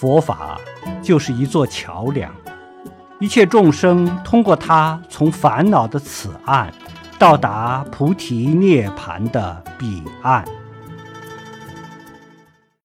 佛法就是一座桥梁，一切众生通过它从烦恼的此岸到达菩提涅槃的彼岸。